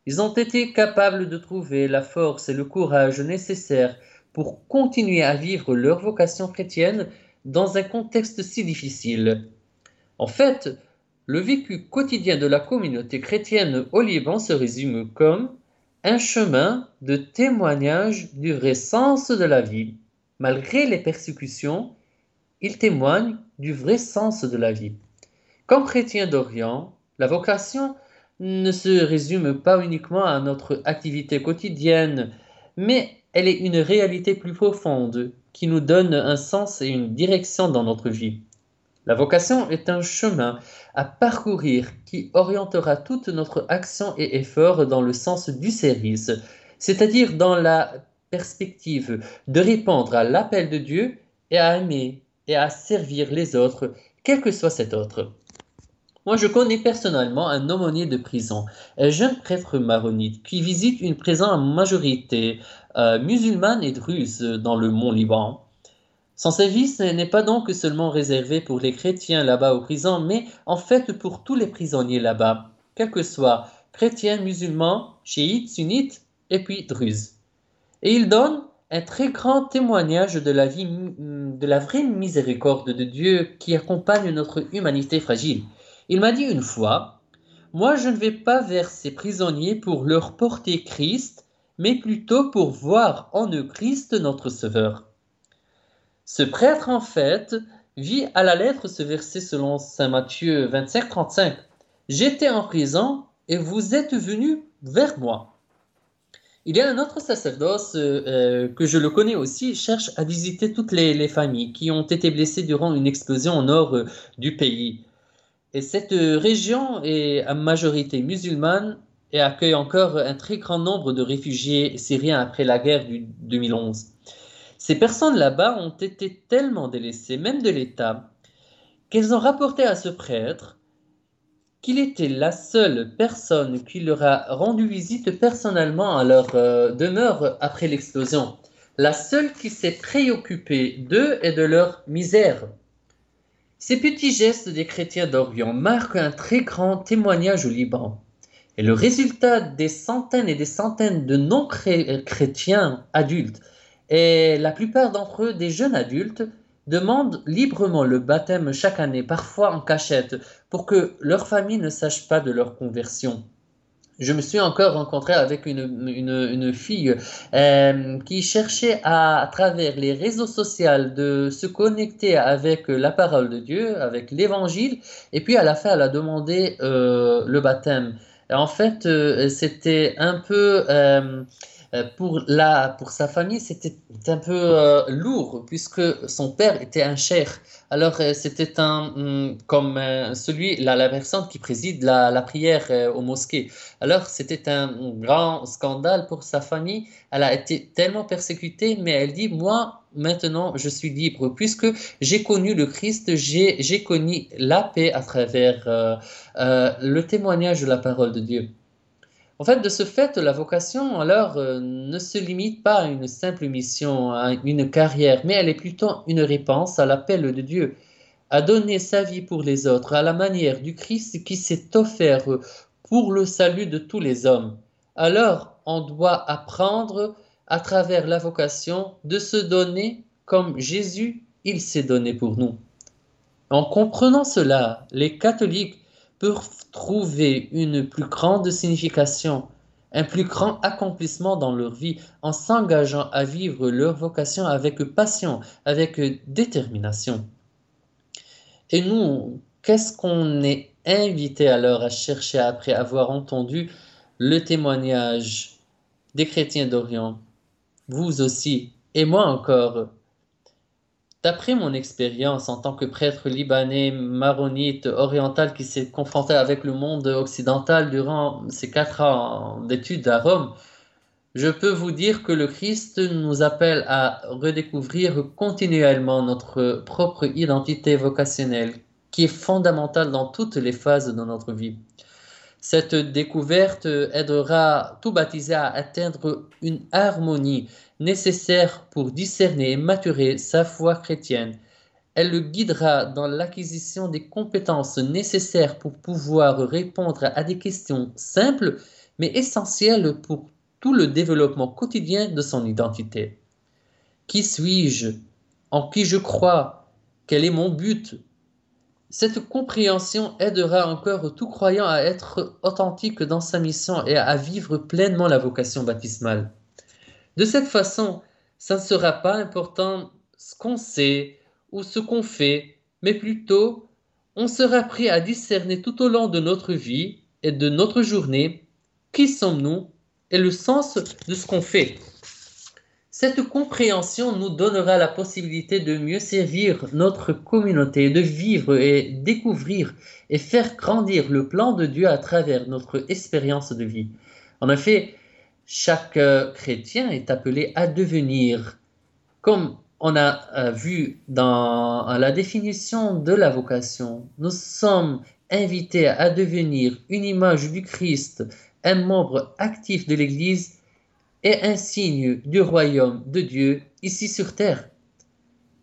Ils ont été capables de trouver la force et le courage nécessaires pour continuer à vivre leur vocation chrétienne dans un contexte si difficile. En fait, le vécu quotidien de la communauté chrétienne au Liban se résume comme un chemin de témoignage du vrai sens de la vie. Malgré les persécutions, il témoigne du vrai sens de la vie. Comme chrétien d'Orient, la vocation ne se résume pas uniquement à notre activité quotidienne, mais elle est une réalité plus profonde qui nous donne un sens et une direction dans notre vie. La vocation est un chemin à parcourir qui orientera toute notre action et effort dans le sens du service, c'est-à-dire dans la perspective de répondre à l'appel de Dieu et à aimer et à servir les autres, quel que soit cet autre. Moi, je connais personnellement un aumônier de prison, un jeune prêtre maronite, qui visite une prison en majorité euh, musulmane et druze dans le Mont Liban. Son service n'est pas donc seulement réservé pour les chrétiens là-bas aux prisons, mais en fait pour tous les prisonniers là-bas, quels que soient chrétiens, musulmans, chiites, sunnites et puis druzes. Et il donne un très grand témoignage de la vie, de la vraie miséricorde de Dieu qui accompagne notre humanité fragile. Il m'a dit une fois, Moi je ne vais pas vers ces prisonniers pour leur porter Christ, mais plutôt pour voir en eux Christ notre Sauveur. Ce prêtre, en fait, vit à la lettre ce verset selon Saint Matthieu 25, 35. J'étais en prison et vous êtes venu vers moi. Il y a un autre sacerdoce euh, que je le connais aussi, cherche à visiter toutes les, familles qui ont été blessées durant une explosion au nord euh, du pays. Et cette région est à majorité musulmane et accueille encore un très grand nombre de réfugiés syriens après la guerre du 2011. Ces personnes là-bas ont été tellement délaissées, même de l'État, qu'elles ont rapporté à ce prêtre qu'il était la seule personne qui leur a rendu visite personnellement à leur euh, demeure après l'explosion, la seule qui s'est préoccupée d'eux et de leur misère. Ces petits gestes des chrétiens d'Orient marquent un très grand témoignage au Liban. Et le résultat des centaines et des centaines de non-chrétiens adultes, et la plupart d'entre eux des jeunes adultes, demandent librement le baptême chaque année, parfois en cachette, pour que leur famille ne sache pas de leur conversion. Je me suis encore rencontré avec une, une, fille euh, qui cherchait à, travers les réseaux sociaux de se connecter avec la parole de Dieu, avec l'évangile, et puis à la fin, elle a demandé euh, le baptême. En fait, euh, c'était un peu pour, la, pour sa famille, c'était un peu lourd puisque son père était un cher. Alors, c'était un hum, comme celui, la, la, personne qui préside la, la prière aux mosquées. Alors, c'était un grand scandale pour sa famille. Elle a été tellement persécutée, mais elle dit Moi, maintenant je suis libre, puisque j'ai connu le Christ, j'ai connu la paix à travers euh, euh, le témoignage de la parole de Dieu. En fait, de ce fait, la vocation, alors, euh, ne se limite pas à une simple mission, à une carrière, mais elle est plutôt une réponse à l'appel de Dieu, à donner sa vie pour les autres, à la manière du Christ qui s'est offert pour le salut de tous les hommes. Alors, on doit apprendre à travers la vocation de se donner comme Jésus, il s'est donné pour nous. En comprenant cela, les catholiques trouver une plus grande signification, un plus grand accomplissement dans leur vie en s'engageant à vivre leur vocation avec passion, avec détermination. Et nous, qu'est-ce qu'on est invité alors à chercher après avoir entendu le témoignage des chrétiens d'Orient? Vous aussi, et moi encore. D'après mon expérience en tant que prêtre libanais, maronite, oriental qui s'est confronté avec le monde occidental durant ces quatre ans d'études à Rome, je peux vous dire que le Christ nous appelle à redécouvrir continuellement notre propre identité vocationnelle, qui est fondamentale dans toutes les phases de notre vie. Cette découverte aidera tout baptisé à atteindre une harmonie nécessaire pour discerner et maturer sa foi chrétienne. Elle le guidera dans l'acquisition des compétences nécessaires pour pouvoir répondre à des questions simples mais essentielles pour tout le développement quotidien de son identité. Qui suis-je? En qui je crois? Quel est mon but? Cette compréhension aidera encore tout croyant à être authentique dans sa mission et à vivre pleinement la vocation baptismale. De cette façon, ça ne sera pas important ce qu'on sait ou ce qu'on fait, mais plutôt on sera prêt à discerner tout au long de notre vie et de notre journée qui sommes-nous et le sens de ce qu'on fait. Cette compréhension nous donnera la possibilité de mieux servir notre communauté, de vivre et découvrir et faire grandir le plan de Dieu à travers notre expérience de vie. En effet, chaque euh, chrétien est appelé à devenir, comme on a euh, vu dans la définition de la vocation, nous sommes invités à devenir une image du Christ, un membre actif de l'Église est un signe du royaume de Dieu ici sur terre.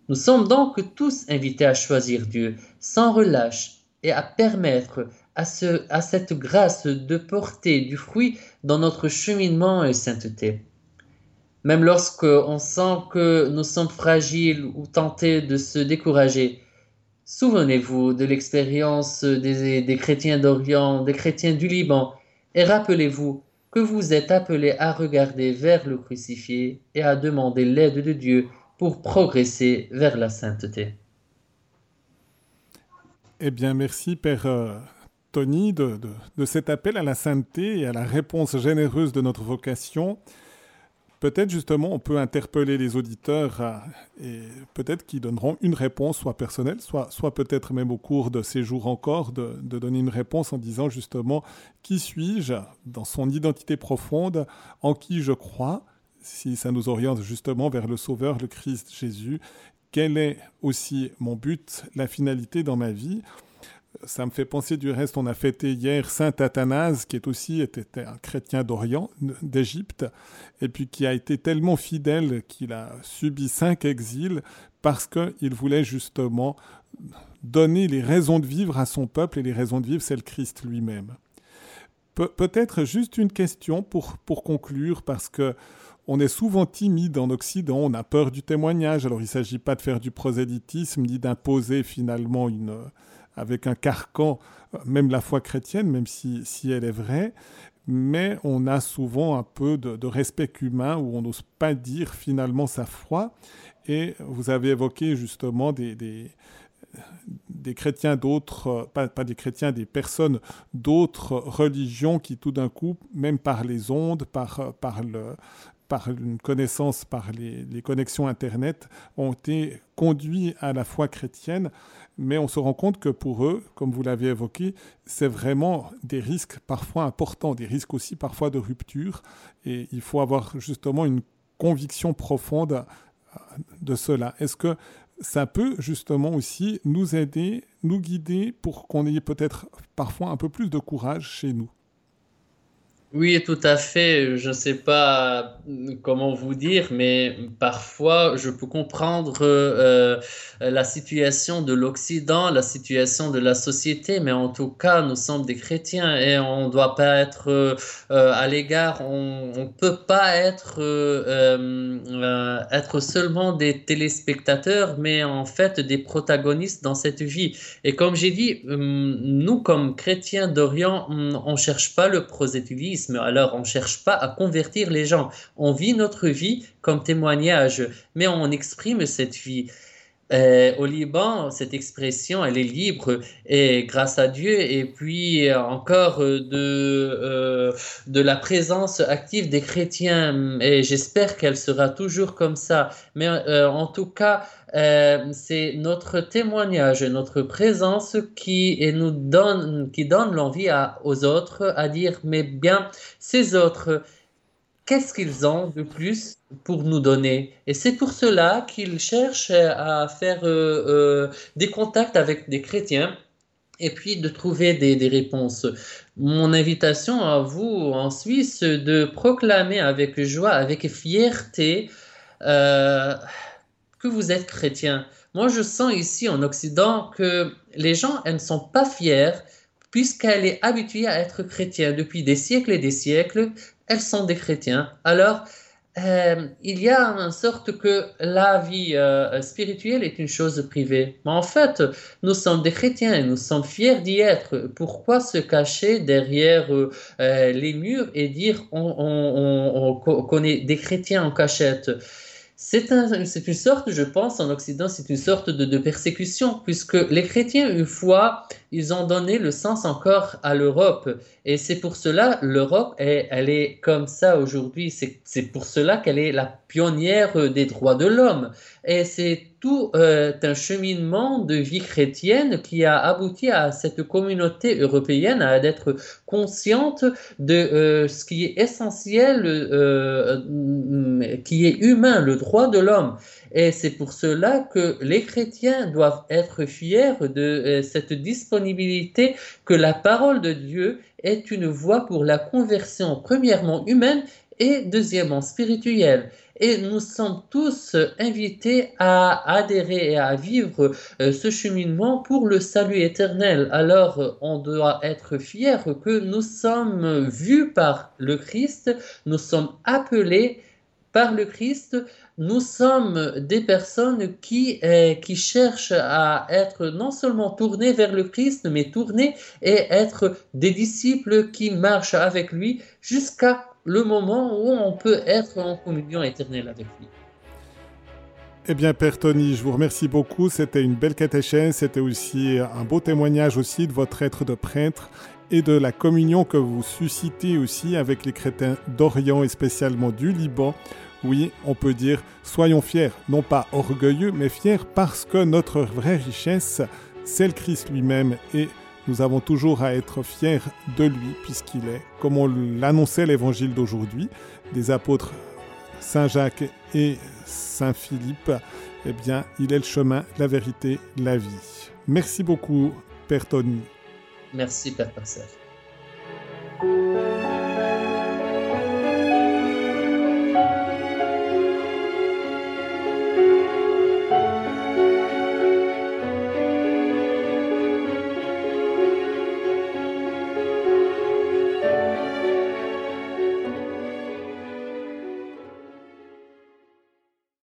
Nous sommes donc tous invités à choisir Dieu sans relâche et à permettre à, ce, à cette grâce de porter du fruit dans notre cheminement et sainteté. Même lorsque on sent que nous sommes fragiles ou tentés de se décourager, souvenez-vous de l'expérience des chrétiens d'Orient, des chrétiens du Liban, et rappelez-vous que vous êtes appelés à regarder vers le crucifié et à demander l'aide de Dieu pour progresser vers la sainteté. Eh bien, merci Père euh, Tony de, de, cet appel à la sainteté et à la réponse généreuse de notre vocation. Peut-être justement on peut interpeller les auditeurs et peut-être qu'ils donneront une réponse, soit personnelle, soit, soit peut-être même au cours de ces jours encore, de donner une réponse en disant justement qui suis-je dans son identité profonde, en qui je crois, si ça nous oriente justement vers le Sauveur, le Christ Jésus, quel est aussi mon but, la finalité dans ma vie. Ça me fait penser du reste, on a fêté hier Saint Athanase, qui est aussi était un chrétien d'Orient, d'Égypte, et puis qui a été tellement fidèle qu'il a subi cinq exils parce qu'il voulait justement donner les raisons de vivre à son peuple, et les raisons de vivre, c'est le Christ lui-même. peut-être juste une question pour, pour conclure, parce que on est souvent timide en Occident, on a peur du témoignage. Alors il ne s'agit pas de faire du prosélytisme ni d'imposer finalement une, avec un carcan, même la foi chrétienne, même si, si elle est vraie, mais on a souvent un peu de, respect humain où on n'ose pas dire finalement sa foi. Et vous avez évoqué justement des, des, chrétiens d'autres, pas, pas, des chrétiens, des personnes d'autres religions qui tout d'un coup, même par les ondes, par, par le, par une connaissance, par les, connexions Internet, ont été conduits à la foi chrétienne, mais on se rend compte que pour eux, comme vous l'avez évoqué, c'est vraiment des risques parfois importants, des risques aussi parfois de rupture, et il faut avoir justement une conviction profonde euh, de cela. Est-ce que ça peut justement aussi nous aider, nous guider pour qu'on ait peut-être parfois un peu plus de courage chez nous? Oui, tout à fait. Je ne sais pas comment vous dire, mais parfois je peux comprendre euh, la situation de l'Occident, la situation de la société, mais en tout cas, nous sommes des chrétiens et on ne doit pas être euh, à l'égard, on ne peut pas être, euh, être seulement des téléspectateurs, mais en fait des protagonistes dans cette vie. Et comme j'ai dit, nous, comme chrétiens d'Orient, on ne cherche pas le prosélytisme alors, on ne cherche pas à convertir les gens. On vit notre vie comme témoignage, mais on exprime cette vie. Euh, au Liban, cette expression, elle est libre et grâce à Dieu et puis encore de, euh, de la présence active des chrétiens et j'espère qu'elle sera toujours comme ça. Mais euh, en tout cas, c'est notre témoignage, notre présence qui et nous donne, qui donne l'envie aux autres à dire mais bien ces autres qu'est-ce qu'ils ont de plus pour nous donner? Et c'est pour cela qu'ils cherchent à faire euh, euh, des contacts avec des chrétiens et puis de trouver des, réponses. Mon invitation à vous en Suisse de proclamer avec joie, avec fierté euh, que vous êtes chrétien. Moi, je sens ici en Occident que les gens elles ne sont pas fiers puisqu'elle est habituée à être chrétienne depuis des siècles et des siècles elles sont des chrétiens. Alors, euh, il y a une sorte que la vie euh, spirituelle est une chose privée. Mais en fait, nous sommes des chrétiens et nous sommes fiers d'y être. Pourquoi se cacher derrière euh, les murs et dire on, on, on, on, est des chrétiens en cachette? C'est un, une sorte, je pense, en Occident, c'est une sorte de, de, persécution, puisque les chrétiens, une fois, ils ont donné le sens encore à l'Europe. Et c'est pour cela, l'Europe, elle est comme ça aujourd'hui. C'est pour cela qu'elle est la pionnière des droits de l'homme. Et c'est tout euh, un cheminement de vie chrétienne qui a abouti à cette communauté européenne à être consciente de euh, ce qui est essentiel, euh, qui est humain, le droit de l'homme. Et c'est pour cela que les chrétiens doivent être fiers de cette disponibilité que la parole de Dieu est une voie pour la conversion, premièrement humaine et deuxièmement spirituelle. Et nous sommes tous invités à adhérer et à vivre euh, ce cheminement pour le salut éternel. Alors, on doit être fiers que nous sommes vus par le Christ, nous sommes appelés par le Christ, nous sommes des personnes qui, euh, qui cherchent à être non seulement tournées vers le Christ, mais tournées et être des disciples qui marchent avec lui jusqu'à le moment où on peut être en communion éternelle avec lui. Eh bien, Père Tony, je vous remercie beaucoup. C'était une belle catéchèse. C'était aussi un beau témoignage aussi de votre être de prêtre et de la communion que vous suscitez aussi avec les chrétiens d'Orient et spécialement du Liban. Oui, on peut dire soyons fiers, non pas orgueilleux, mais fiers parce que notre vraie richesse, c'est le Christ lui-même et nous avons toujours à être fiers de lui puisqu'il est, comme on l'annonçait l'évangile d'aujourd'hui, des apôtres Saint Jacques et Saint Philippe, eh bien, il est le chemin, la vérité, la vie. Merci beaucoup, Père Tony. Merci, Père Pascal.